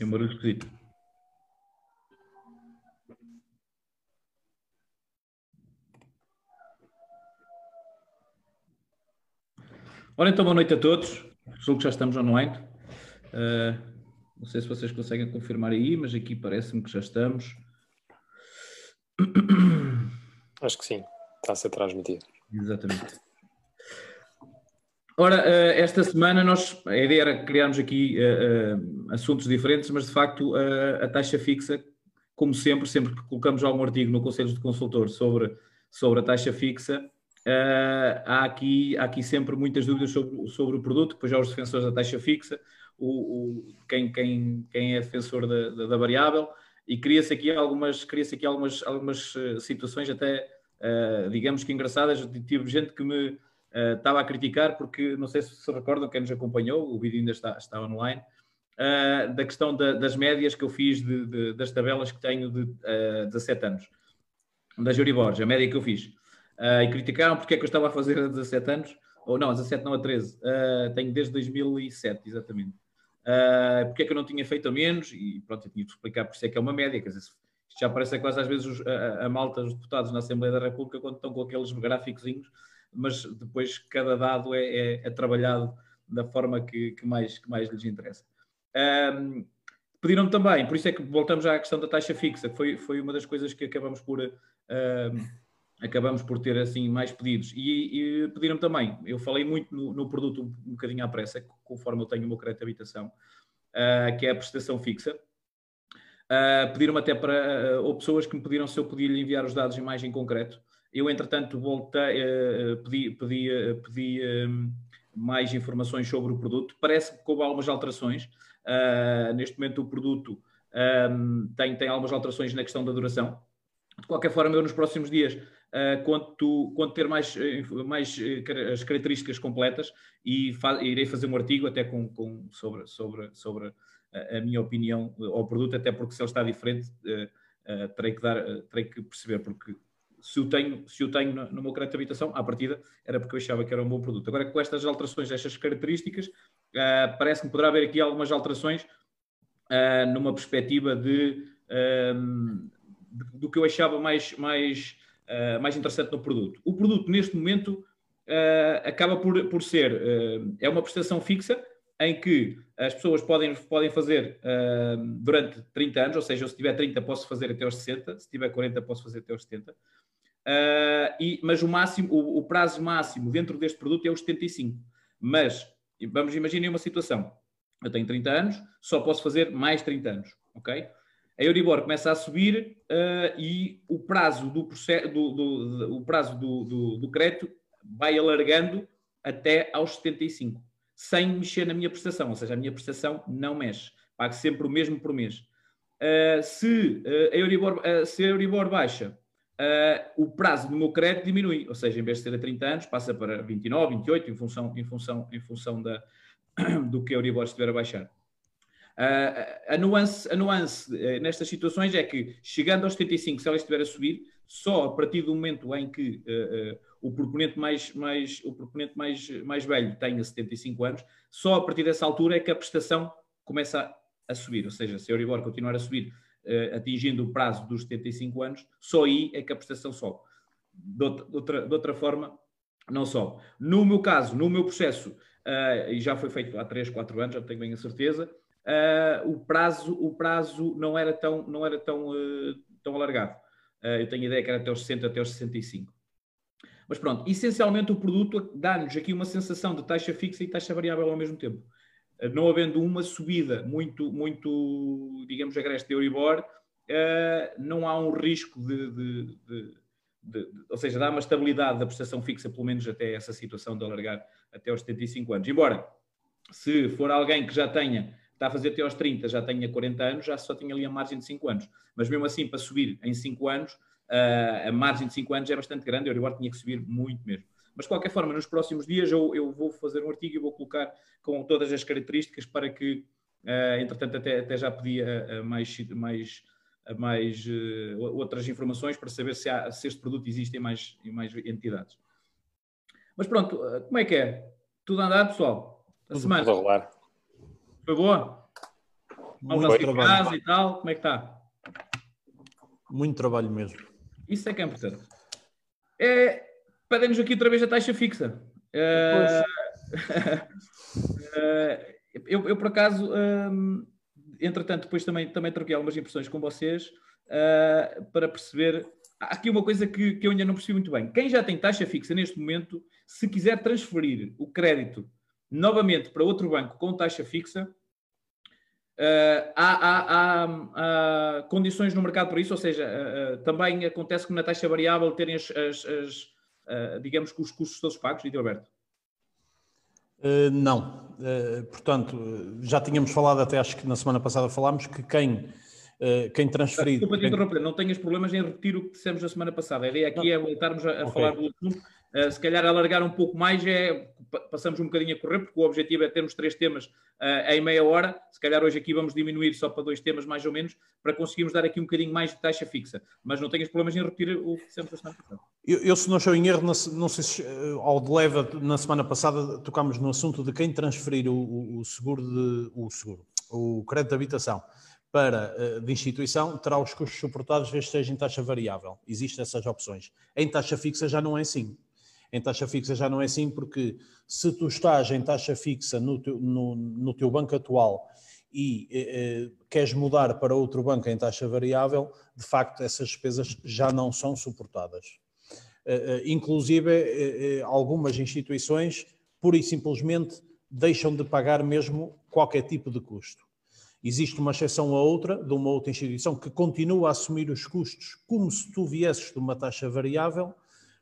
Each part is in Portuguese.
É um barulho esquisito. Ora, então, boa noite a todos. Julgo que já estamos online. Uh, não sei se vocês conseguem confirmar aí, mas aqui parece-me que já estamos. Acho que sim, está a ser transmitido. Exatamente. Ora, uh, esta semana nós, a ideia era criarmos aqui uh, assuntos diferentes, mas de facto a taxa fixa, como sempre, sempre que colocamos algum artigo no Conselho de Consultor sobre, sobre a taxa fixa, há, aqui, há aqui sempre muitas dúvidas sobre, sobre o produto, depois há os defensores da taxa fixa, o, o quem, quem, quem é defensor da, da, da variável, e cria-se aqui algumas, cria aqui algumas, algumas situações até, digamos que engraçadas, tive gente que me estava a criticar, porque não sei se se recordam, quem nos acompanhou, o vídeo ainda está, está online, da questão da, das médias que eu fiz de, de, das tabelas que tenho de uh, 17 anos, da Juribor, a média que eu fiz. Uh, e criticaram porque é que eu estava a fazer a 17 anos, ou não, a 17 não, a 13. Uh, ah, tenho desde 2007, exatamente. Uh, porque é que eu não tinha feito a menos? E pronto, eu tinha de explicar porque é que é uma média, quer dizer, isto já parece quase às vezes os, a, a, malta, os deputados na Assembleia da República, quando estão com aqueles gráficos, mas depois cada dado é, é, é trabalhado da forma que, que, mais, que mais lhes interessa. Um, pediram também, por isso é que voltamos à questão da taxa fixa, que foi, foi uma das coisas que acabamos por acabamos por ter assim mais pedidos. E, e pediram-me também, eu falei muito no, no, produto um bocadinho à pressa, conforme eu tenho o meu crédito de habitação, uh, que é a prestação fixa. Uh, pediram-me até para, uh, ou pessoas que me pediram se eu podia lhe enviar os dados em mais em concreto. Eu, entretanto, voltei, pedi, pedi, pedi mais informações sobre o produto. Parece que houve algumas alterações. neste momento, o produto um, tem, tem algumas alterações na questão da duração. De qualquer forma, eu nos próximos dias uh, quanto, quanto ter mais, eh, mais as características completas e irei fazer um artigo até com, com sobre, sobre, sobre a, a, minha opinião ao produto, até porque se ele está diferente, uh, terei, que dar, terei que perceber, porque se o tenho, se o tenho no, no meu crédito de habitação, à partida, era porque eu achava que era um bom produto. Agora, com estas alterações, estas características, uh, parece que poderá haver aqui algumas alterações uh, numa perspectiva de, uh, de, do que eu achava mais, mais uh, mais interessante no produto. O produto, neste momento, uh, acaba por, por ser, uh, é uma prestação fixa em que as pessoas podem, podem fazer durante 30 anos, ou seja, se tiver 30 posso fazer até aos 60, se tiver 40 posso fazer até aos 70, e, mas o, máximo, o, o prazo máximo dentro deste produto é os 75. Mas, vamos imaginar uma situação, eu tenho 30 anos, só posso fazer mais 30 anos, ok? a Euribor começa a subir uh, e o prazo do, do, do, o prazo do, crédito vai alargando até aos 75, sem mexer na minha prestação, ou seja, a minha prestação não mexe, pago sempre o mesmo por mês. Uh, se, uh, a Euribor, se a Euribor baixa, o prazo do meu crédito diminui, ou seja, em vez de ser a 30 anos, passa para 29, 28, em função, em função, em função da, do que a Euribor estiver a baixar. Uh, a nuance, a nuance uh, nestas situações é que, chegando aos 75, se ela estiver a subir, só a partir do momento em que uh, o proponente, mais, mais, o proponente mais, mais velho tenha 75 anos, só a partir dessa altura é que a prestação começa a, a subir. Ou seja, se a Euribor continuar a subir, atingindo o prazo dos 75 anos, só aí é que a prestação sobe. De outra, de outra, forma, não sobe. No meu caso, no meu processo, e já foi feito há 3, 4 anos, já tenho bem a certeza, uh, o, prazo, o prazo não era tão, não era tão, uh, tão alargado. Uh, eu tenho a ideia que era até os 60, até os 65. Mas pronto, essencialmente o produto dá-nos aqui uma sensação de taxa fixa e taxa variável ao mesmo tempo. Não havendo uma subida muito, muito digamos, agreste de Euribor, não há um risco de, de, de, de, ou seja, dá uma estabilidade da prestação fixa, pelo menos até essa situação de alargar até aos 75 anos. Embora, se for alguém que já tenha está a fazer até aos 30, já tenha 40 anos, já só tinha ali a margem de 5 anos. Mas mesmo assim, para subir em 5 anos, uh, a margem de 5 anos é bastante grande, a Euribor tinha que subir muito mesmo. Mas, de qualquer forma, nos próximos dias eu, eu vou fazer um artigo e vou colocar com todas as características para que, uh, entretanto, até, até já pedi a, a mais, mais, a mais uh, outras informações para saber se, há, se este produto existe em mais, em mais entidades. Mas pronto, como é que é? Tudo a andar, pessoal? A semana. Tudo a rolar. Foi boa? Muito trabalho. Casa e tal, como é que está? Muito trabalho mesmo. Isso é que é importante. É, Pedem-nos aqui outra vez a taxa fixa. Uh, eu, eu, por acaso, um, entretanto, depois também, também troquei algumas impressões com vocês uh, para perceber. Há aqui uma coisa que, que eu ainda não percebi muito bem. Quem já tem taxa fixa neste momento, se quiser transferir o crédito novamente para outro banco com taxa fixa, Uh, há, há, há, há, condições no mercado para isso, ou seja, uh, uh, também acontece como na taxa variável terem as, as, as digamos que os custos todos pagos, Lídio Alberto? não. portanto, já tínhamos falado, até acho que na semana passada falámos, que quem, quem transferir... Desculpa te interromper, não tenhas problemas em repetir o que dissemos na semana passada. A ideia aqui não. é voltarmos a, a okay. falar do assunto Uh, se calhar alargar um pouco mais, é, passamos um bocadinho a correr, porque o objetivo é termos três temas uh, em meia hora. Se calhar hoje aqui vamos diminuir só para dois temas, mais ou menos, para conseguirmos dar aqui um bocadinho mais de taxa fixa. Mas não tenhas problemas em repetir o que sempre semana passada. Eu, eu, se não estou em erro, não sei se eh, ao de leva, na semana passada, tocámos no assunto de quem transferir o, o, seguro de o seguro, o crédito de habitação para de instituição terá os custos suportados, desde que seja em taxa variável. Existem essas opções. Em taxa fixa já não é assim. Em taxa fixa já não é assim, porque se tu estás em taxa fixa no teu, no, no teu banco atual e eh, eh, queres mudar para outro banco em taxa variável, de facto essas despesas já não são suportadas. Eh, eh inclusive, eh, eh, algumas instituições, pura e simplesmente, deixam de pagar mesmo qualquer tipo de custo. Existe uma exceção a outra, de uma outra instituição, que continua a assumir os custos como se tu viesses de uma taxa variável,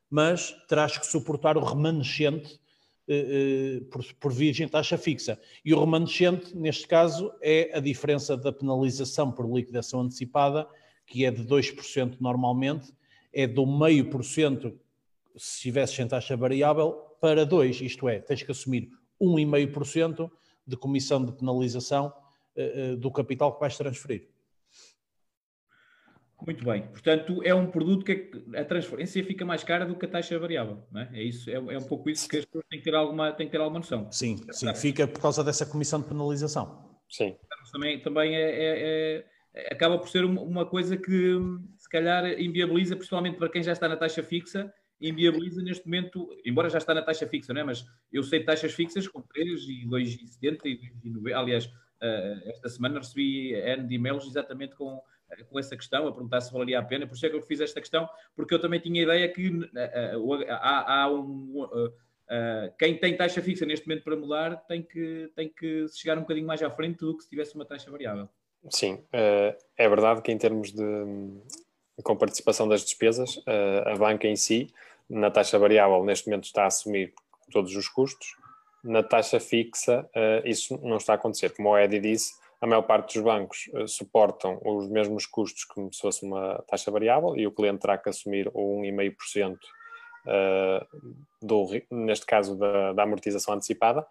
mas terás que suportar o remanescente eh, eh, por, por virgem taxa fixa. E o remanescente, neste caso, é a diferença da penalização por liquidação antecipada, que é de 2% normalmente, é do meio por cento se estivesses em taxa variável para 2%, isto é, tens que assumir 1,5% de comissão de penalização eh, do capital que vais transferir. Muito bem. Portanto, é um produto que a transferência fica mais cara do que a taxa variável. Não é? é, isso, é, é um pouco isso que as pessoas têm que ter alguma, têm que ter alguma noção. Sim, sim, fica por causa dessa comissão de penalização. Sim. Também, também é, é, é acaba por ser uma coisa que se calhar inviabiliza, principalmente para quem já está na taxa fixa, inviabiliza neste momento, embora já está na taxa fixa, não é? Mas eu sei de taxas fixas com 3 e 2,70 e 2,90. Aliás, eh, esta semana recebi N de e-mails exatamente com com essa questão, a perguntar se valeria a pena. Por isso é que eu fiz esta questão, porque eu também tinha a ideia que uh, há, há, um. Uh, quem tem taxa fixa neste momento para mudar tem que, tem que chegar um bocadinho mais à frente do que se tivesse uma taxa variável. Sim, é verdade que em termos de, com participação das despesas, a banca em si, na taxa variável, neste momento está a assumir todos os custos. Na taxa fixa, isso não está a acontecer. Como o Edi disse, a maior parte dos bancos uh, suportam os mesmos custos como se fosse uma taxa variável e o cliente terá que assumir o 1,5% uh, do, neste caso da, da, amortização antecipada.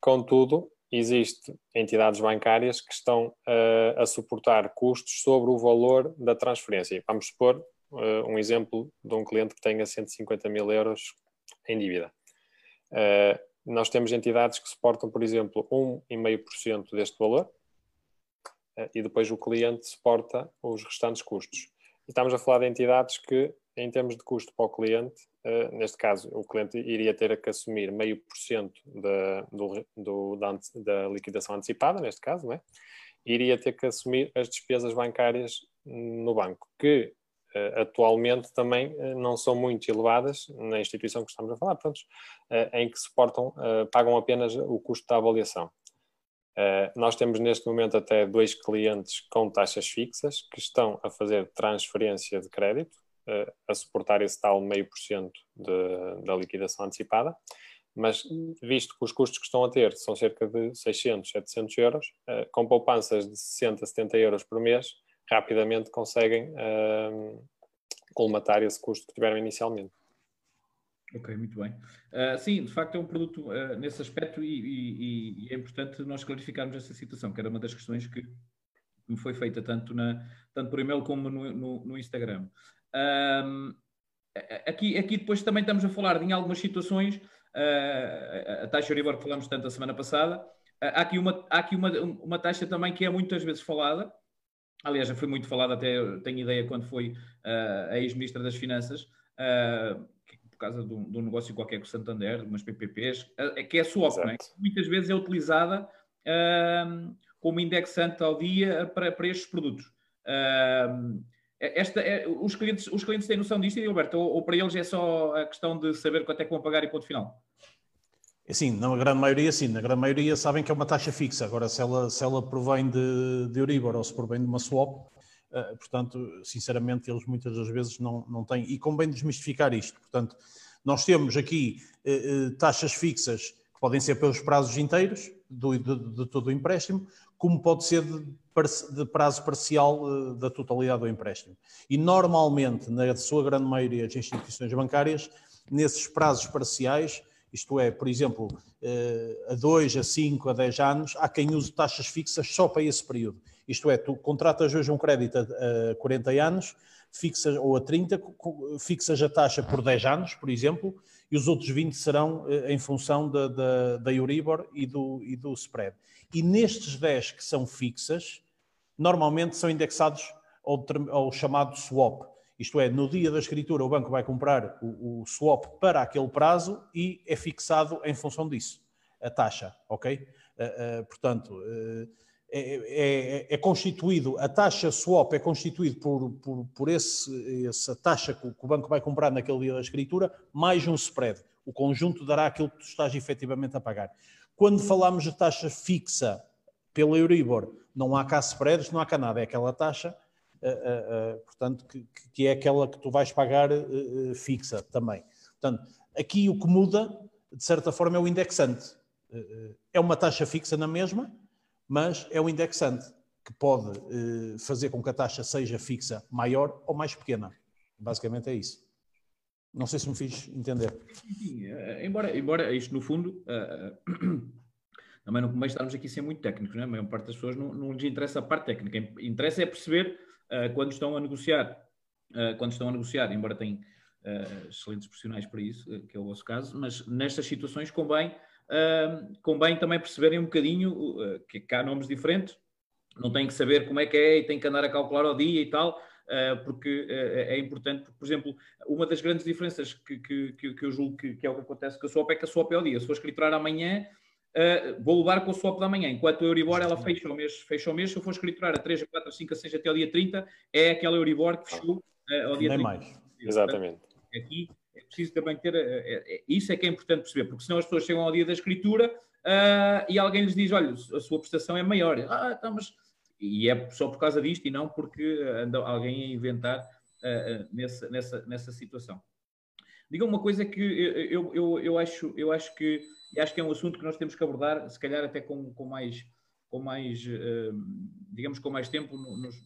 Contudo, existem entidades bancárias que estão uh, a suportar custos sobre o valor da transferência. Vamos supor um exemplo de um cliente que tenha 150 mil euros em dívida. nós temos entidades que suportam, por exemplo, 1,5% deste valor, eh, e depois o cliente suporta os restantes custos. E estamos a falar de entidades que, em termos de custo para o cliente, eh, neste caso, o cliente iria ter que assumir meio por cento da, liquidação antecipada, neste caso, não é? iria ter que assumir as despesas bancárias no banco, que uh, atualmente também não são muito elevadas na instituição que estamos a falar, portanto, em que suportam, pagam apenas o custo da avaliação. Uh, nós temos neste momento até dois clientes com taxas fixas que estão a fazer transferência de crédito, uh, a suportar esse tal meio por cento da liquidação antecipada, mas visto que os custos que estão a ter são cerca de 600, 700 euros, uh, com poupanças de 60, 70 euros por mês, rapidamente conseguem colmatar esse custo que tiveram inicialmente. Ok, muito bem. Uh, sim, de facto é um produto uh, nesse aspecto e, e, e, é importante nós clarificarmos essa situação, que era uma das questões que me foi feita tanto, na, tanto por e-mail como no, no, no Instagram. Um, aqui, aqui depois também estamos a falar de em algumas situações, uh, a taxa Euribor que falamos tanto a semana passada, há aqui, uma, há aqui uma, uma taxa também que é muitas vezes falada, aliás, já foi muito falada, até tenho ideia quando foi a ex-ministra das Finanças, causa de um, de um, negócio qualquer com o Santander, umas PPPs, uh, que é a swap, é? muitas vezes é utilizada como indexante ao dia para, para estes produtos. esta, é, os, clientes, os clientes têm noção disto, Alberto, ou, ou para eles é só a questão de saber quanto é que vão pagar e ponto final? Sim, na grande maioria, sim. Na grande maioria sabem que é uma taxa fixa. Agora, se ela, se ela provém de, de Euribor ou se provém de uma swap, uh, portanto, sinceramente, eles muitas das vezes não, não têm. E convém desmistificar isto. Portanto, nós temos aqui uh, uh, taxas fixas que podem ser pelos prazos inteiros do, de, de todo o empréstimo, como pode ser de, de prazo parcial da totalidade do empréstimo. E normalmente, na sua grande maioria, as instituições bancárias, nesses prazos parciais, isto é, por exemplo, eh, a 2, a 5, a 10 anos, há quem use taxas fixas só para esse período. Isto é, tu contratas hoje um crédito a 40 anos, fixas, ou a 30, fixas a taxa por 10 anos, por exemplo, e os outros 20 serão eh, em função da, da, da Euribor e do, e do spread. E nestes 10 que são fixas, normalmente são indexados ao, ao chamado swap, isto é, no dia da escritura, o banco vai comprar o, o, swap para aquele prazo e é fixado em função disso, a taxa, ok? Uh, uh, portanto, uh, é, é, é, constituído, a taxa swap é constituído por, por, por esse, essa taxa que o, que o banco vai comprar naquele dia da escritura, mais um spread. O conjunto dará aquilo que tu estás efetivamente a pagar. Quando falamos de taxa fixa pela Euribor, não há cá spreads, não há cá nada, é aquela taxa uh, uh, portanto, que, que, é aquela que tu vais pagar fixa também. Portanto, aqui o que muda, de certa forma, é o indexante. é uma taxa fixa na mesma, mas é o indexante que pode fazer com que a taxa seja fixa maior ou mais pequena. Basicamente é isso. Não sei se me fiz entender. Sim, embora, embora isto no fundo uh, também não convém estarmos aqui a ser muito técnicos, né? a maior parte das pessoas não, não lhes interessa a parte técnica, interessa é perceber eh, quando estão a negociar, quando estão a negociar, embora tenham excelentes profissionais para isso, que é o vosso caso, mas nestas situações convém, convém também perceberem um bocadinho que, que há nomes diferentes, não têm que saber como é que é e têm que andar a calcular ao dia e tal, porque é importante, por exemplo, uma das grandes diferenças que, que, que eu julgo que, que, é o que acontece com a SWAP é que a SWAP é ao dia. Se for escriturar amanhã, Uh, vou levar com o swap da manhã. Enquanto a Euribor ela fecha o mês, fecha o mês, se eu for escriturar a 3, a 4, a 5, a 6 até o dia 30, é aquela Euribor que fechou uh, ao dia Nem 30. mais. Exatamente. Aqui é preciso também ter, uh, é, isso é que é importante perceber, porque senão as pessoas chegam ao dia da escritura e alguém lhes diz, olha, a sua prestação é maior. Ah, tá, mas... E é só por causa disto e não porque anda alguém a inventar nessa, nessa, nessa situação. Diga uma coisa que eu, eu, eu, acho, eu acho que acho que é um assunto que nós temos que abordar, se calhar até com, com mais, com mais uh, digamos, com mais tempo nos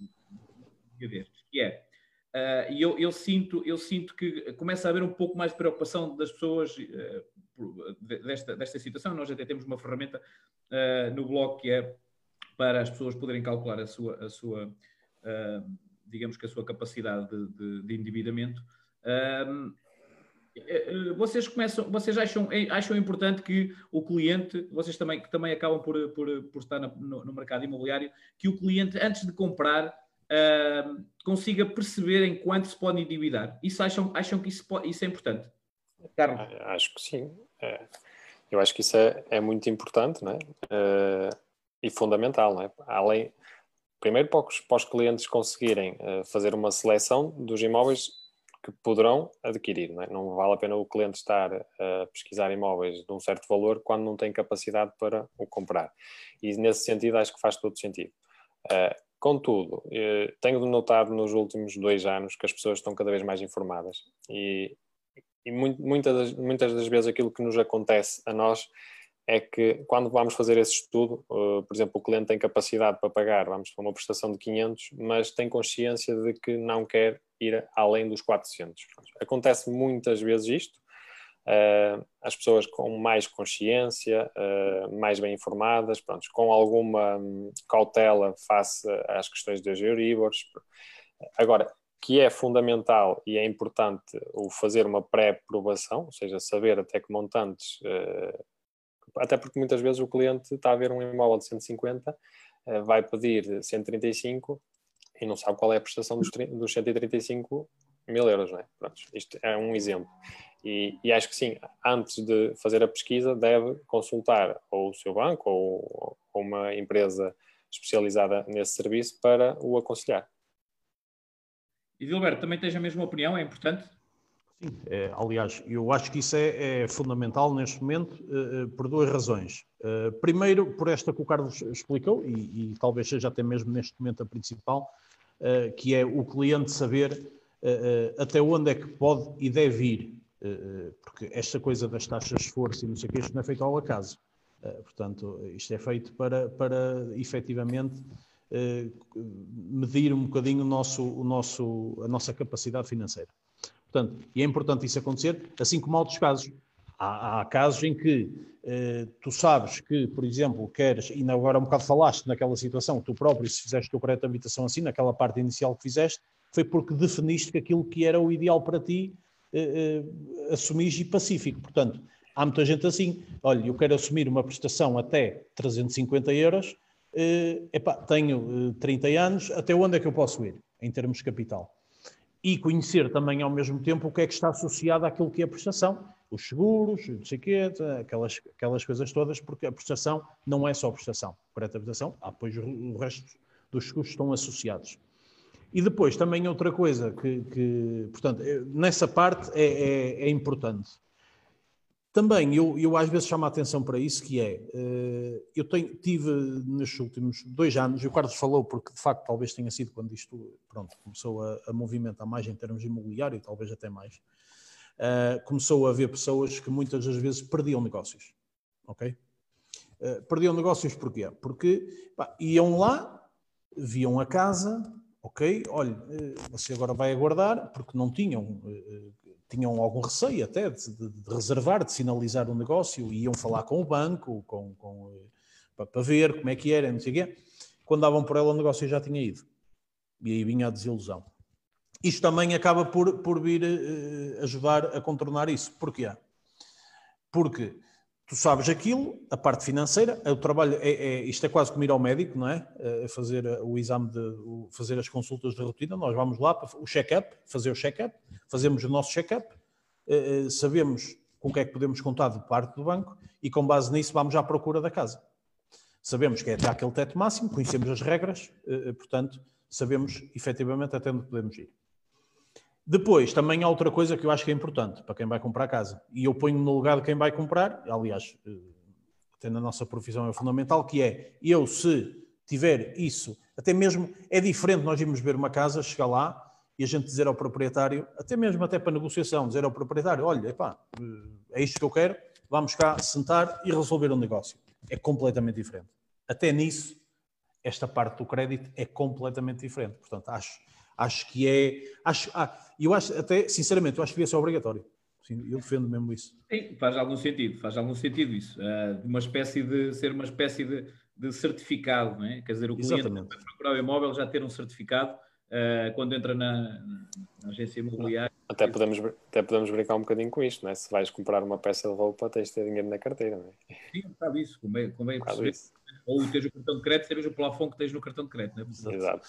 destes, que é, uh, e eu, eu, sinto, eu sinto que começa a haver um pouco mais de preocupação das pessoas uh, desta, desta situação. Nós até temos uma ferramenta no blog que é para as pessoas poderem calcular a sua, a sua digamos que a sua capacidade de, de, de endividamento. Eh, eh, vocês começam, vocês acham, eh, acham importante que o cliente, vocês também, que também acabam por, por, por estar no, no, mercado imobiliário, que o cliente, antes de comprar, uh, consiga perceber em quanto se pode endividar? Isso acham, acham que isso, pode, isso é importante? Carlos? Acho que sim. É, eu acho que isso é, é muito importante né? Uh, e fundamental. Né? Além, primeiro, para os, para os clientes conseguirem uh, fazer uma seleção dos imóveis que poderão adquirir. Não, é? não, vale a pena o cliente estar a pesquisar imóveis de um certo valor quando não tem capacidade para o comprar. E nesse sentido acho que faz todo sentido. Uh, contudo, uh, tenho notado nos últimos dois anos que as pessoas estão cada vez mais informadas e, e muitas, das, muitas das vezes aquilo que nos acontece a nós é que quando vamos fazer esse estudo, uh, por exemplo, o cliente tem capacidade para pagar, vamos para uma prestação de 500, mas tem consciência de que não quer ir além dos 400. Acontece muitas vezes isto, as pessoas com mais consciência, uh, mais bem informadas, pronto, com alguma um, cautela face às questões das Euribors. Agora, que é fundamental e é importante o fazer uma pré-aprovação, ou seja, saber até que montantes até porque muitas vezes o cliente está a ver um imóvel de 150, uh, vai pedir 135 e não sabe qual é a prestação dos, dos 135 mil euros, não é? Pronto, isto é um exemplo. E, e, acho que sim, antes de fazer a pesquisa, deve consultar ou o seu banco ou, ou uma empresa especializada nesse serviço para o aconselhar. E Gilberto, também tens a mesma opinião? É importante? Sim, é, aliás, eu acho que isso é, é fundamental neste momento uh, por duas razões. Uh, primeiro, por esta que o Carlos explicou, e, e, talvez seja até mesmo neste momento a principal, uh, que é o cliente saber até onde é que pode e deve ir, porque esta coisa das taxas de esforço e não sei o que, isto não é feito ao acaso. portanto, isto é feito para, para efetivamente medir um bocadinho o nosso, o nosso, a nossa capacidade financeira. Portanto, e é importante isso acontecer, assim como há outros casos. Há, há casos em que eh, tu sabes que, por exemplo, queres, e agora um bocado falaste naquela situação, tu próprio, se fizeste o teu crédito de habitação assim, naquela parte inicial que fizeste, foi porque definiste que aquilo que era o ideal para ti eh, eh, assumiste e pacífico. Portanto, há muita gente assim, olha, eu quero assumir uma prestação até 350 euros, eh, epá, tenho 30 eh, anos, até onde é que eu posso ir, em termos de capital? e conhecer também ao mesmo tempo o que é que está associado àquilo que é a prestação, os seguros, não sei quê, aquelas, aquelas coisas todas, porque a prestação não é só prestação, correta prestação, há depois o resto dos custos estão associados. E depois também outra coisa que, que portanto, é, nessa parte é, é, é importante. Também eu, eu às vezes chamo a atenção para isso, que é, eh, eu tenho, tive nestes últimos dois anos, e o Carlos falou porque de facto talvez tenha sido quando isto pronto, começou a, a movimentar mais em termos imobiliário, talvez até mais, uh, começou a haver pessoas que muitas das vezes perdiam negócios, ok? Uh, perdiam negócios porquê? Porque pá, iam lá, viam a casa, ok, olha, você agora vai aguardar, porque não tinham tinham algum receio até de, de, de, reservar, de sinalizar o um negócio, e iam falar com o banco, com, com, eh, para, ver como é que era, não sei o quê. Quando davam por ela, o negócio já tinha ido. E aí vinha a desilusão. Isto também acaba por, por vir ajudar a contornar isso. Porquê? Porque tu sabes aquilo, a parte financeira, o trabalho, é, é, isto é quase como ir ao médico, não é? A fazer o exame, de fazer as consultas de rotina, nós vamos lá para o check-up, fazer o check-up, fazemos o nosso check-up, eh, eh, sabemos com o que é que podemos contar de parte do banco e com base nisso vamos à procura da casa. Sabemos que é até aquele teto máximo, conhecemos as regras, eh, portanto, sabemos efetivamente até onde podemos ir. Depois, também há outra coisa que eu acho que é importante para quem vai comprar casa. E eu ponho no lugar de quem vai comprar, aliás, eh, até na nossa profissão é fundamental, que é eu, se tiver isso, até mesmo é diferente nós irmos ver uma casa, chegar lá e a gente dizer ao proprietário, até mesmo até para negociação, dizer ao proprietário, olha, epá, eh, é isto que eu quero, vamos cá sentar e resolver um negócio. É completamente diferente. Até nisso, esta parte do crédito é completamente diferente. Portanto, acho Acho que é. Acho, ah, eu acho, até, sinceramente, eu acho que devia ser obrigatório. Sim, eu defendo mesmo isso. Sim, faz algum sentido, faz algum sentido isso. Uh, uma espécie de ser uma espécie de, de certificado, não é? Quer dizer, o cliente vai procurar o imóvel já ter um certificado uh, quando entra na, na, agência imobiliária. Até podemos, até podemos brincar um bocadinho com isto, não é? Se vais comprar uma peça de roupa, tens de ter dinheiro na carteira, não é? Sim, bocado isso, convém, convém um perceber. Isso. Ou tens o cartão de crédito, seres o plafond que tens no cartão de crédito, não é? Exato.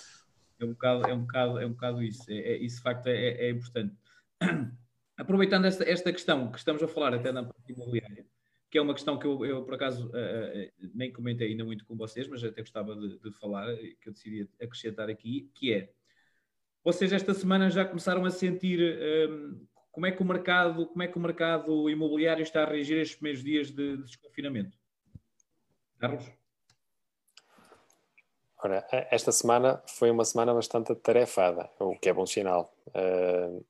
É um bocado, é um bocado, é um bocado isso. É, é isso de facto é, é, é importante. Aproveitando esta, esta questão que estamos a falar até na parte imobiliária, que é uma questão que eu, eu por acaso, uh, nem comentei ainda muito com vocês, mas até gostava de, de, falar, que eu decidi acrescentar aqui, que é, vocês esta semana já começaram a sentir um, como é que o mercado, como é que o mercado imobiliário está a reagir estes primeiros dias de, de desconfinamento? Carlos? Ora, esta semana foi uma semana bastante tarefada, o que é bom sinal. Uh,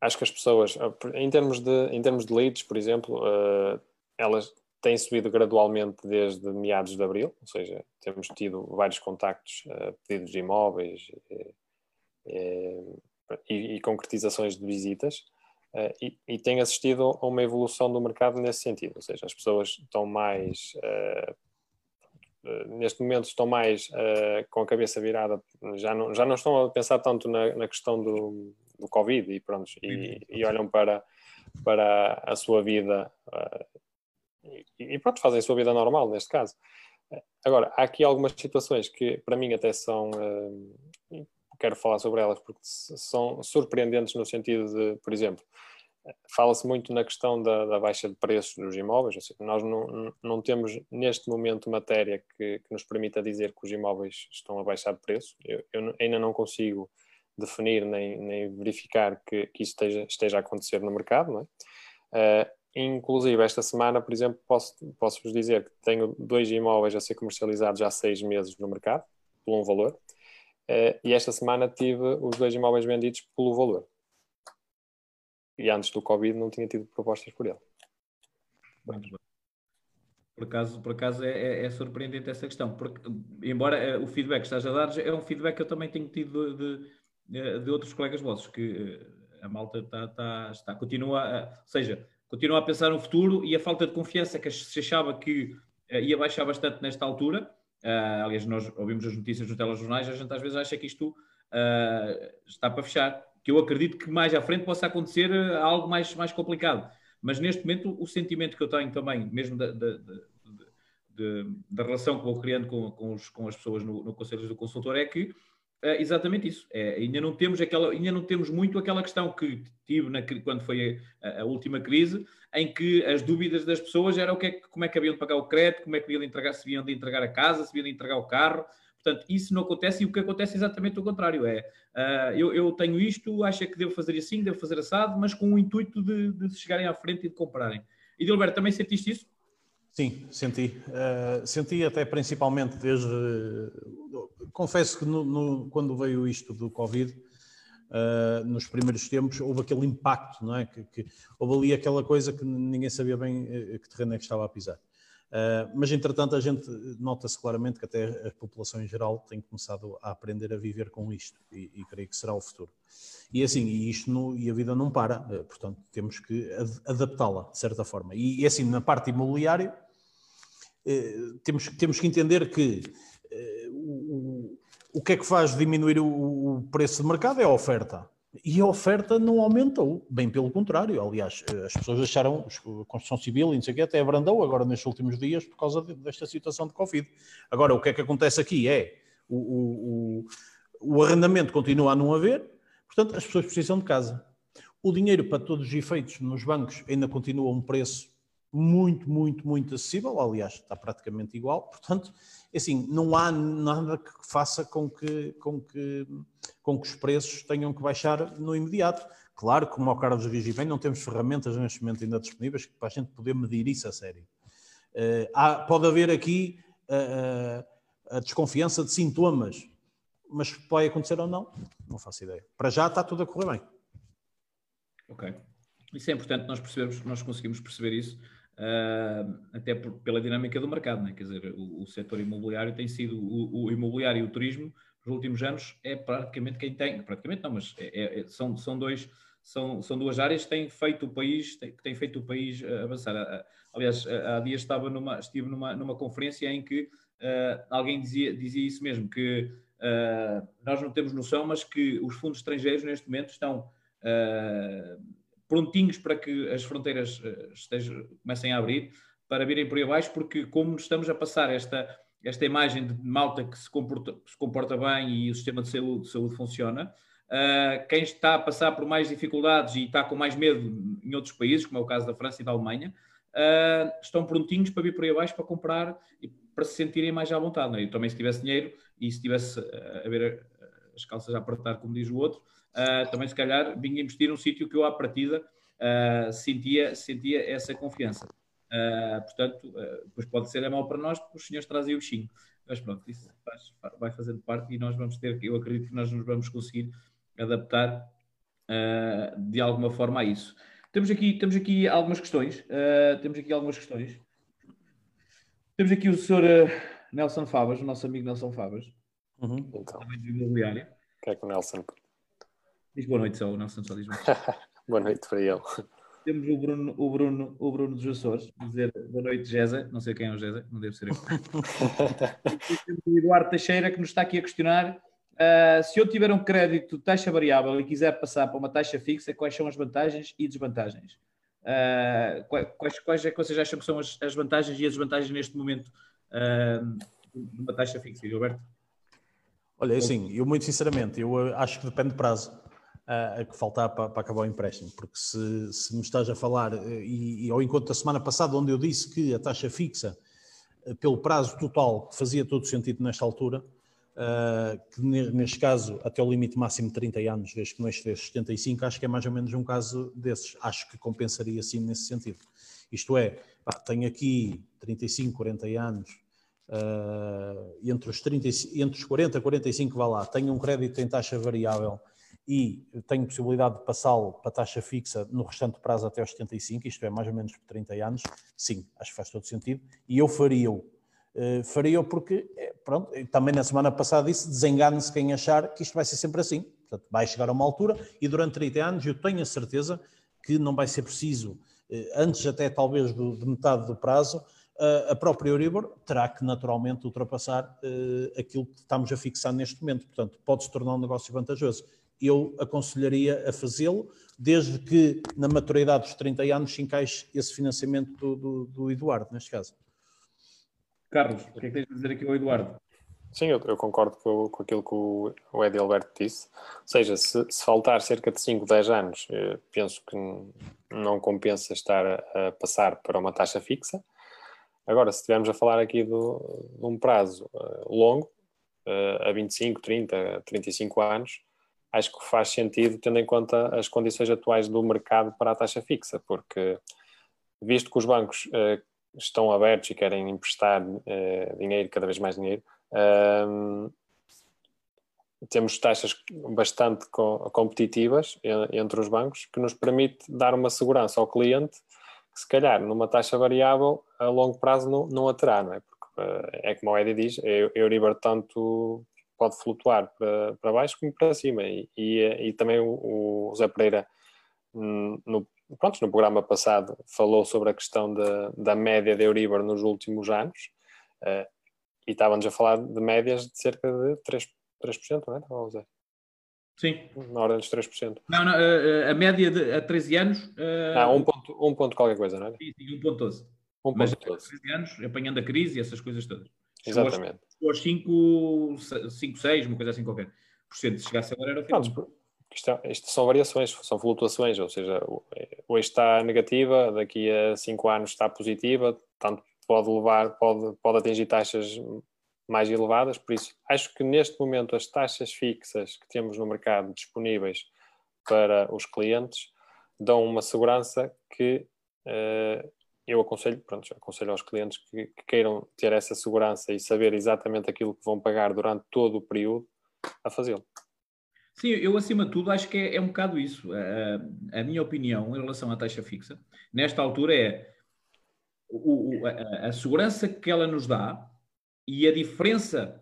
acho que as pessoas, em termos de, em termos de leads, por exemplo, uh, elas têm subido gradualmente desde meados de abril, ou seja, temos tido vários contactos, uh, pedidos de imóveis e, e, concretizações de visitas. Uh, e, e tem assistido a uma evolução do mercado nesse sentido, ou seja, as pessoas estão mais uh, eh, neste momento estão mais uh, com a cabeça virada, já não, já não estão a pensar tanto na, na questão do, do Covid e pronto, e, e, olham para, para a sua vida uh, e, e pronto, fazem a sua vida normal neste caso. Agora, há aqui algumas situações que para mim até são, uh, quero falar sobre elas porque são surpreendentes no sentido de, por exemplo, fala-se muito na questão da, da, baixa de preços dos imóveis, nós não, não temos neste momento matéria que, que, nos permita dizer que os imóveis estão a baixar de preço, eu, eu ainda não consigo definir nem, nem verificar que, que isso esteja, esteja a acontecer no mercado, é? Uh, Inclusive, esta semana, por exemplo, posso, posso vos dizer que tenho dois imóveis a ser comercializados há seis meses no mercado, por um valor, uh, e esta semana tive os dois imóveis vendidos pelo valor. E antes do Covid não tinha tido propostas por ele. Por acaso, por acaso é, é, é, surpreendente essa questão, porque, embora eh, o feedback que estás a dar é um feedback que eu também tenho tido de, de, de outros colegas vossos, que eh, a malta está, está, está continua, a, ou seja, continua a pensar no futuro e a falta de confiança que se achava que ia baixar bastante nesta altura. Uh, aliás, nós ouvimos as notícias nos telejornais, a gente às vezes acha que isto uh, está para fechar. Que eu acredito que mais à frente possa acontecer algo mais, mais complicado. Mas neste momento, o sentimento que eu tenho também, mesmo da, da, da, da relação que vou criando com, com, os, com as pessoas no, no Conselho do Consultor, é que é exatamente isso. É, ainda não temos aquela, ainda não temos muito aquela questão que tive na, quando foi a, a, última crise, em que as dúvidas das pessoas eram o que é, como é que haviam de pagar o crédito, como é que haviam de entregar, se haviam de entregar a casa, se haviam de entregar o carro. Portanto, isso não acontece e o que acontece é exatamente o contrário. É, uh, eu, eu, tenho isto, acho que devo fazer assim, devo fazer assado, mas com o intuito de, de chegarem à frente e de comprarem. E Dilberto, também sentiste isso? Sim, senti. Uh, senti até principalmente desde. Confesso que no, no, quando veio isto do Covid, uh, nos primeiros tempos, houve aquele impacto, não é? Que, que, houve ali aquela coisa que ninguém sabia bem eh, que terreno é que estava a pisar. Uh, mas, entretanto, a gente nota-se claramente que até a população em geral tem começado a aprender a viver com isto e, e creio que será o futuro. E assim, e isto no, e a vida não para, uh, portanto, temos que ad adaptá-la de certa forma. E, e, assim, na parte imobiliária, uh, temos, temos que entender que o, o que é que faz diminuir o, o preço de mercado é a oferta. E a oferta não aumentou, bem pelo contrário. Aliás, eh, as pessoas acharam, a construção civil e não sei o quê, até abrandou agora nestes últimos dias por causa desta situação de Covid. Agora, o que é que acontece aqui é o, o, o arrendamento continua a não haver, portanto, as pessoas precisam de casa. O dinheiro, para todos os efeitos, nos bancos ainda continua a um preço muito, muito, muito acessível. Aliás, está praticamente igual. Portanto, é assim, não há nada que faça com que, com que, com que os preços tenham que baixar no imediato. Claro, como ao Carlos diz bem, não temos ferramentas neste momento ainda disponíveis para a gente poder medir isso a sério. Uh, há, pode haver aqui uh, a desconfiança de sintomas, mas pode acontecer ou não, não faço ideia. Para já está tudo a correr bem. Ok. Isso é importante nós percebermos, nós conseguimos perceber isso até por, pela dinâmica do mercado, né? quer dizer, o, o setor imobiliário tem sido, o, o, imobiliário e o turismo, nos últimos anos, é praticamente quem tem, praticamente não, mas é, é, é são, são, dois, são, são duas áreas que têm feito o país, que têm feito o país avançar. Aliás, há dias estava numa, estive numa, numa conferência em que uh, alguém dizia, dizia isso mesmo, que uh, nós não temos noção, mas que os fundos estrangeiros neste momento estão uh, prontinhos para que as fronteiras eh, estejam, comecem a abrir, para virem por aí abaixo, porque como estamos a passar esta, esta imagem de malta que se comporta, se comporta bem e o sistema de saúde, de saúde funciona, uh, quem está a passar por mais dificuldades e está com mais medo em outros países, como é o caso da França e da Alemanha, uh, estão prontinhos para vir por aí abaixo para comprar e para se sentirem mais à vontade. É? Eu também, se tivesse dinheiro e se tivesse a ver as calças a apertar, como diz o outro, uh, também se calhar vinha investir num sítio que eu à partida uh, sentia, sentia essa confiança. Uh, portanto, depois pode ser é mau para nós porque os senhores trazem o bichinho. Mas pronto, isso faz, vai fazendo parte e nós vamos ter, eu acredito que nós nos vamos conseguir adaptar de alguma forma a isso. Temos aqui, temos aqui algumas questões. temos aqui algumas questões. Temos aqui o senhor Nelson Fabas, o nosso amigo Nelson Fabas, uhum. então. também do imobiliário. O que é que o Nelson Diz boa noite, só o Nelson só diz boa noite para ele. Temos o Bruno, o Bruno, o Bruno dos Açores, dizer boa noite, Gesa. Não sei quem é o Gesa, não deve ser eu. temos o Eduardo Teixeira que nos está aqui a questionar. Uh, se eu tiver um crédito de taxa variável e quiser passar para uma taxa fixa, quais são as vantagens e desvantagens? Uh, quais, quais é que vocês acham que são as, as vantagens e as desvantagens neste momento uh, de uma taxa fixa, Gilberto? Olha, assim, eu muito sinceramente, eu acho que depende do prazo a que faltar para, para, acabar o empréstimo, porque se, se me estás a falar, e, e ao encontro da semana passada, onde eu disse que a taxa fixa, pelo prazo total, fazia todo sentido nesta altura, Uh, que neste caso até o limite máximo de 30 anos, desde que não excedesse 75, acho que é mais ou menos um caso desses. Acho que compensaria sim nesse sentido. Isto é, pá, tenho aqui 35, 40 anos, uh, entre, os 30, entre os 40 e 45 vá lá, tenho um crédito em taxa variável e tenho possibilidade de passá-lo para taxa fixa no restante prazo até aos 75, isto é mais ou menos por 30 anos, sim, acho que faz todo sentido, e eu faria-o Uh, faria porque, eh, pronto, também na semana passada disse, desengane-se quem achar que isto vai ser sempre assim. Portanto, vai chegar a uma altura e durante 30 anos eu tenho a certeza que não vai ser preciso, uh, antes até talvez do, de metade do prazo, a própria Euribor terá que naturalmente ultrapassar aquilo que estamos a fixar neste momento. Portanto, pode se tornar um negócio vantajoso. Eu aconselharia a fazê-lo, desde que na maturidade dos 30 anos se encaixe esse financiamento do, do, do Eduardo, neste caso. Carlos, o que é que tens a dizer aqui ao Eduardo? Sim, eu, eu concordo com, com, aquilo que o, o Edi Alberto disse. Ou seja, se, se faltar cerca de 5, 10 anos, eh, penso que não compensa estar a, a, passar para uma taxa fixa. Agora, se estivermos a falar aqui do, de um prazo uh, longo, uh, a 25, 30, 35 anos, acho que faz sentido tendo em conta as condições atuais do mercado para a taxa fixa, porque visto que os bancos uh, estão abertos e querem emprestar uh, dinheiro, cada vez mais dinheiro, uh, temos taxas bastante co competitivas entre os bancos que nos permite dar uma segurança ao cliente que se calhar numa taxa variável a longo prazo não, não a terá, não é? Porque uh, é como o Edi diz, a Euribor tanto pode flutuar para, para baixo como para cima e, e, e também o, o Zé Pereira hum, no pronto, no programa passado falou sobre a questão da, da média de Euribor nos últimos anos uh, e estávamos a falar de médias de cerca de 3%, 3% não é? Estava a dizer. Sim. Na ordem dos 3%. Não, não, a, a média de, a 13 anos. Uh... Ah, 1 ponto, 1 ponto qualquer coisa, não é? Sim, sim 1.12. 1.12. Mas 13 anos, apanhando a crise e essas coisas todas. Exatamente. Aos 5, 5, 6, uma coisa assim qualquer. Por cento, se chegasse agora era o final. Isto, é, isto, são variações, são flutuações, ou seja, hoje está negativa, daqui a 5 anos está positiva, tanto pode levar, pode, pode atingir taxas mais elevadas, por isso acho que neste momento as taxas fixas que temos no mercado disponíveis para os clientes dão uma segurança que uh, eu aconselho, pronto, aconselho aos clientes que, que, queiram ter essa segurança e saber exatamente aquilo que vão pagar durante todo o período a fazê-lo. Sim, eu acima de tudo acho que é, é um bocado isso. A, a, minha opinião em relação à taxa fixa, nesta altura, é o, o, a, a, segurança que ela nos dá e a diferença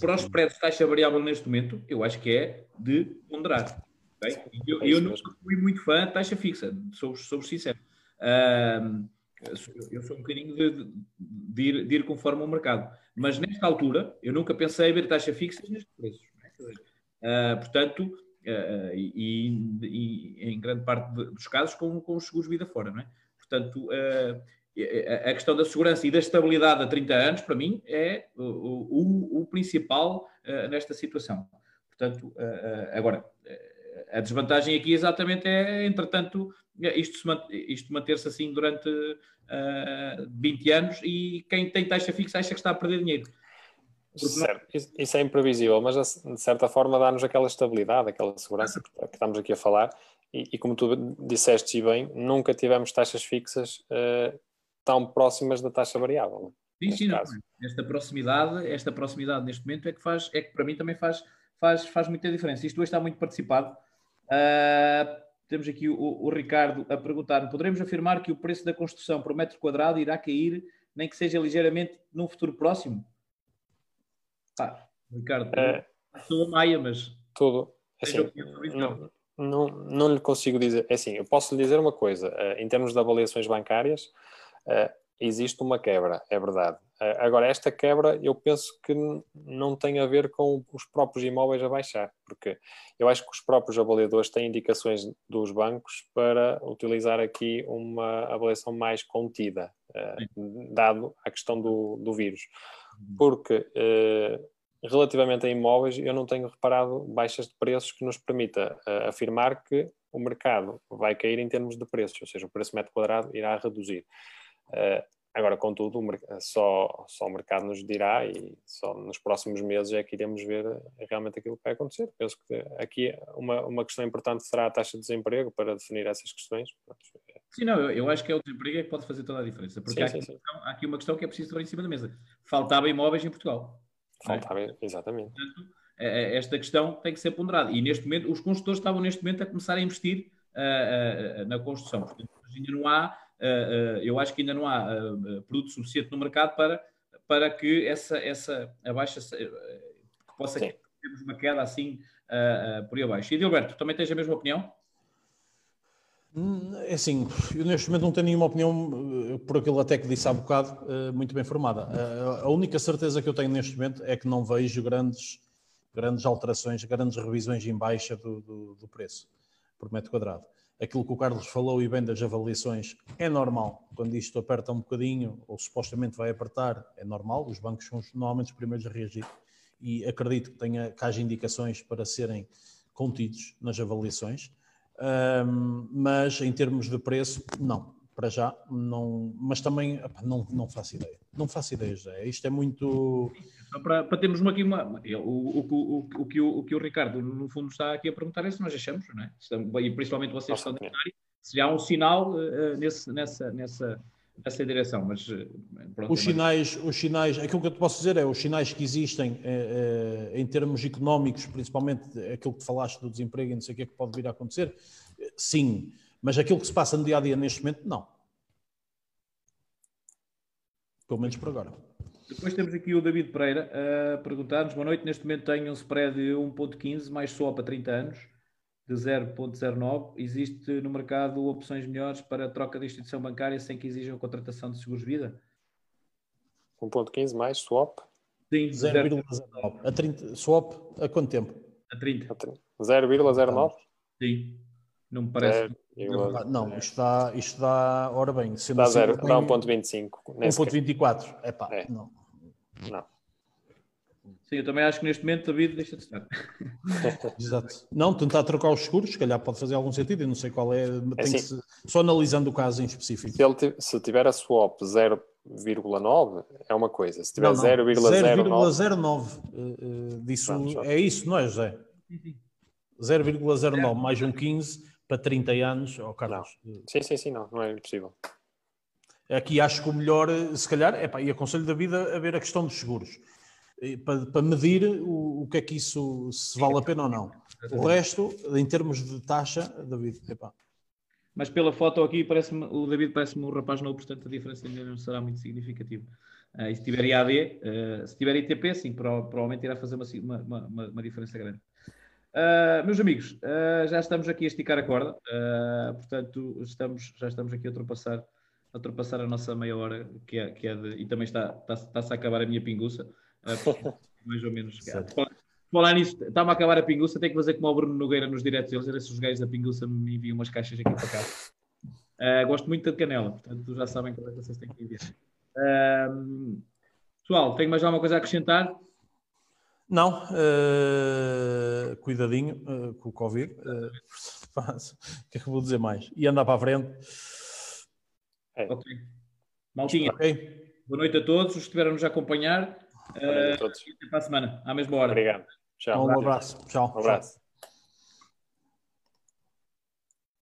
para os spreads de taxa variável neste momento, eu acho que é de ponderar. Okay? Eu, é eu não fui muito fã de taxa fixa, sou, sou sincero. Eu sou um bocadinho de, de, ir, de, ir, conforme o mercado. Mas nesta altura, eu nunca pensei em ver taxa fixa nestes preços. Uh, portanto, uh, e, e, em grande parte dos casos com, com os seguros vida fora, não é? Portanto, uh, a questão da segurança e da estabilidade a 30 anos, para mim, é o, o, o principal nesta situação. Portanto, agora, a desvantagem aqui exatamente é, entretanto, isto, isto manter-se assim durante 20 anos e quem tem taxa fixa acha que está a perder dinheiro. Certo, isso é imprevisível, mas de certa forma dá-nos aquela estabilidade, aquela segurança que estamos aqui a falar. E, e como tu disseste bem, nunca tivemos taxas fixas uh, tão próximas da taxa variável. Sim, sim, não. Esta proximidade, esta proximidade neste momento é que faz, é que para mim também faz, faz, faz muita diferença. Isto hoje está muito participado. Uh, temos aqui o, o, Ricardo a perguntar: poderemos afirmar que o preço da construção por metro quadrado irá cair, nem que seja ligeiramente num futuro próximo? Ah, Ricardo, é, sou a Maia, mas. Tudo. Assim, não, não, não lhe consigo dizer. É assim, eu posso lhe dizer uma coisa. Uh, em termos de avaliações bancárias, uh, existe uma quebra, é verdade. Agora, esta quebra eu penso que não tem a ver com os próprios imóveis a baixar, porque eu acho que os próprios avaliadores têm indicações dos bancos para utilizar aqui uma avaliação mais contida, dado a questão do, do vírus. Uhum. Porque relativamente a imóveis, eu não tenho reparado baixas de preços que nos permita uh, afirmar que o mercado vai cair em termos de preços, ou seja, o preço metro quadrado irá reduzir. Uh, agora, contudo, só, só o mercado nos dirá e só nos próximos meses é que iremos ver realmente aquilo que vai acontecer. Penso que aqui uma, uma questão importante será a taxa de desemprego para definir essas questões. Sim, não, eu, eu acho que é o desemprego é que pode fazer toda a diferença, porque sim, há, aqui sim, sim. Questão, há, aqui uma questão que é preciso estar em cima da mesa. Faltava imóveis em Portugal. Faltava, é? exatamente. Portanto, é, é, esta questão tem que ser ponderada. E neste momento, os construtores estavam neste momento a começar a investir uh, uh, na construção. Portanto, ainda não há, eu acho que ainda não há produto suficiente no mercado para, para que essa, essa a baixa que possa termos uma queda assim por aí abaixo. E Gilberto, também tens a mesma opinião? Hum, é assim, eu neste momento não tenho nenhuma opinião, eh, por aquilo até que disse há bocado, eh, muito bem formada. Eh, a única certeza que eu tenho neste momento é que não vejo grandes, grandes alterações, grandes revisões em baixa do, do, do preço por metro quadrado. Aquilo que o Carlos falou e bem das avaliações é normal. Quando isto aperta um bocadinho, ou supostamente vai apertar, é normal. Os bancos são normalmente os primeiros a reagir. E acredito que, tenha, que haja indicações para serem contidos nas avaliações um, mas em termos de preço, não. Para já, não. Mas também opa, não, não faço ideia. Não faço ideia, já. Isto é muito. Só para, para termos aqui uma. O, o, o, o, que o, o que o Ricardo, no fundo, está aqui a perguntar é se nós achamos, não é? e principalmente vocês estão na área, se há um sinal uh, nesse, nessa, nessa, nessa direção, mas pronto, os sinais, os sinais, aquilo que eu te posso dizer é os sinais que existem eh, eh, em termos económicos, principalmente aquilo que falaste do desemprego e não sei o que é que pode vir a acontecer, sim, mas aquilo que se passa no dia a dia neste momento, não. Pelo menos por agora. Depois temos aqui o David Pereira a perguntar-nos: boa noite, neste momento tenho um spread de 1,15 mais só para 30 anos de 0,09, existe no mercado opções melhores para troca de instituição bancária sem que exijam contratação de seguros de vida? 1,15 mais swap? Sim, 0,09. A 30, swap a quanto tempo? A 30. 0,09? Sim. Não me parece. Zero, não, isto dá, isto dá, ora bem, sendo dá, assim, dá 1.25. 1.24. É pá, é. não. Não. Sim, eu também acho que neste momento David deixa de estar. Exato. Não, tentar trocar os seguros, se calhar pode fazer algum sentido, eu não sei qual é, é assim, se, só analisando o caso em específico. Se, ele, se tiver a swap 0,9 é uma coisa, se tiver 0,09 0,09 uh, disso é isso, não é José? 0,09 mais um 15 para 30 anos, oh, Carlos. Não. Sim, sim, sim, não, não é impossível. Aqui acho que o melhor, se calhar, é pá, e aconselho da vida a ver a questão dos seguros para, para medir o, o, que é que isso se vale a pena ou não. O resto, em termos de taxa, David, epá. Mas pela foto aqui, parece o David parece-me um rapaz novo, portanto a diferença ainda não será muito significativa. Uh, e se tiver IAD, uh, ah, se tiver ITP, sim, provavelmente irá fazer uma, uma, uma, uma diferença grande. Uh, meus amigos, uh, já estamos aqui a esticar a corda, uh, portanto, estamos, já estamos aqui a ultrapassar, a ultrapassar a nossa meia hora, que é, que é de, e também está, está, está-se a acabar a minha pinguça. mais ou menos. Falar nisso, está-me a acabar a pinguça, tenho que fazer como o Bruno Nogueira nos diretos eles, ver se os gajos da pinguça me enviam umas caixas aqui para cá. Gosto muito de canela, portanto já sabem qual é que vocês têm que enviar. Pessoal, tem mais alguma coisa a acrescentar? Não, uh, cuidadinho uh, com o Covid. Uh, o que é que vou dizer mais? E andar para a frente. É. Ok. Maltinha. Okay. Boa noite a todos os que estiveram-nos a acompanhar. Uh, até para a semana, à mesma hora. Obrigado. Tchau. Um abraço. Tchau. Um abraço.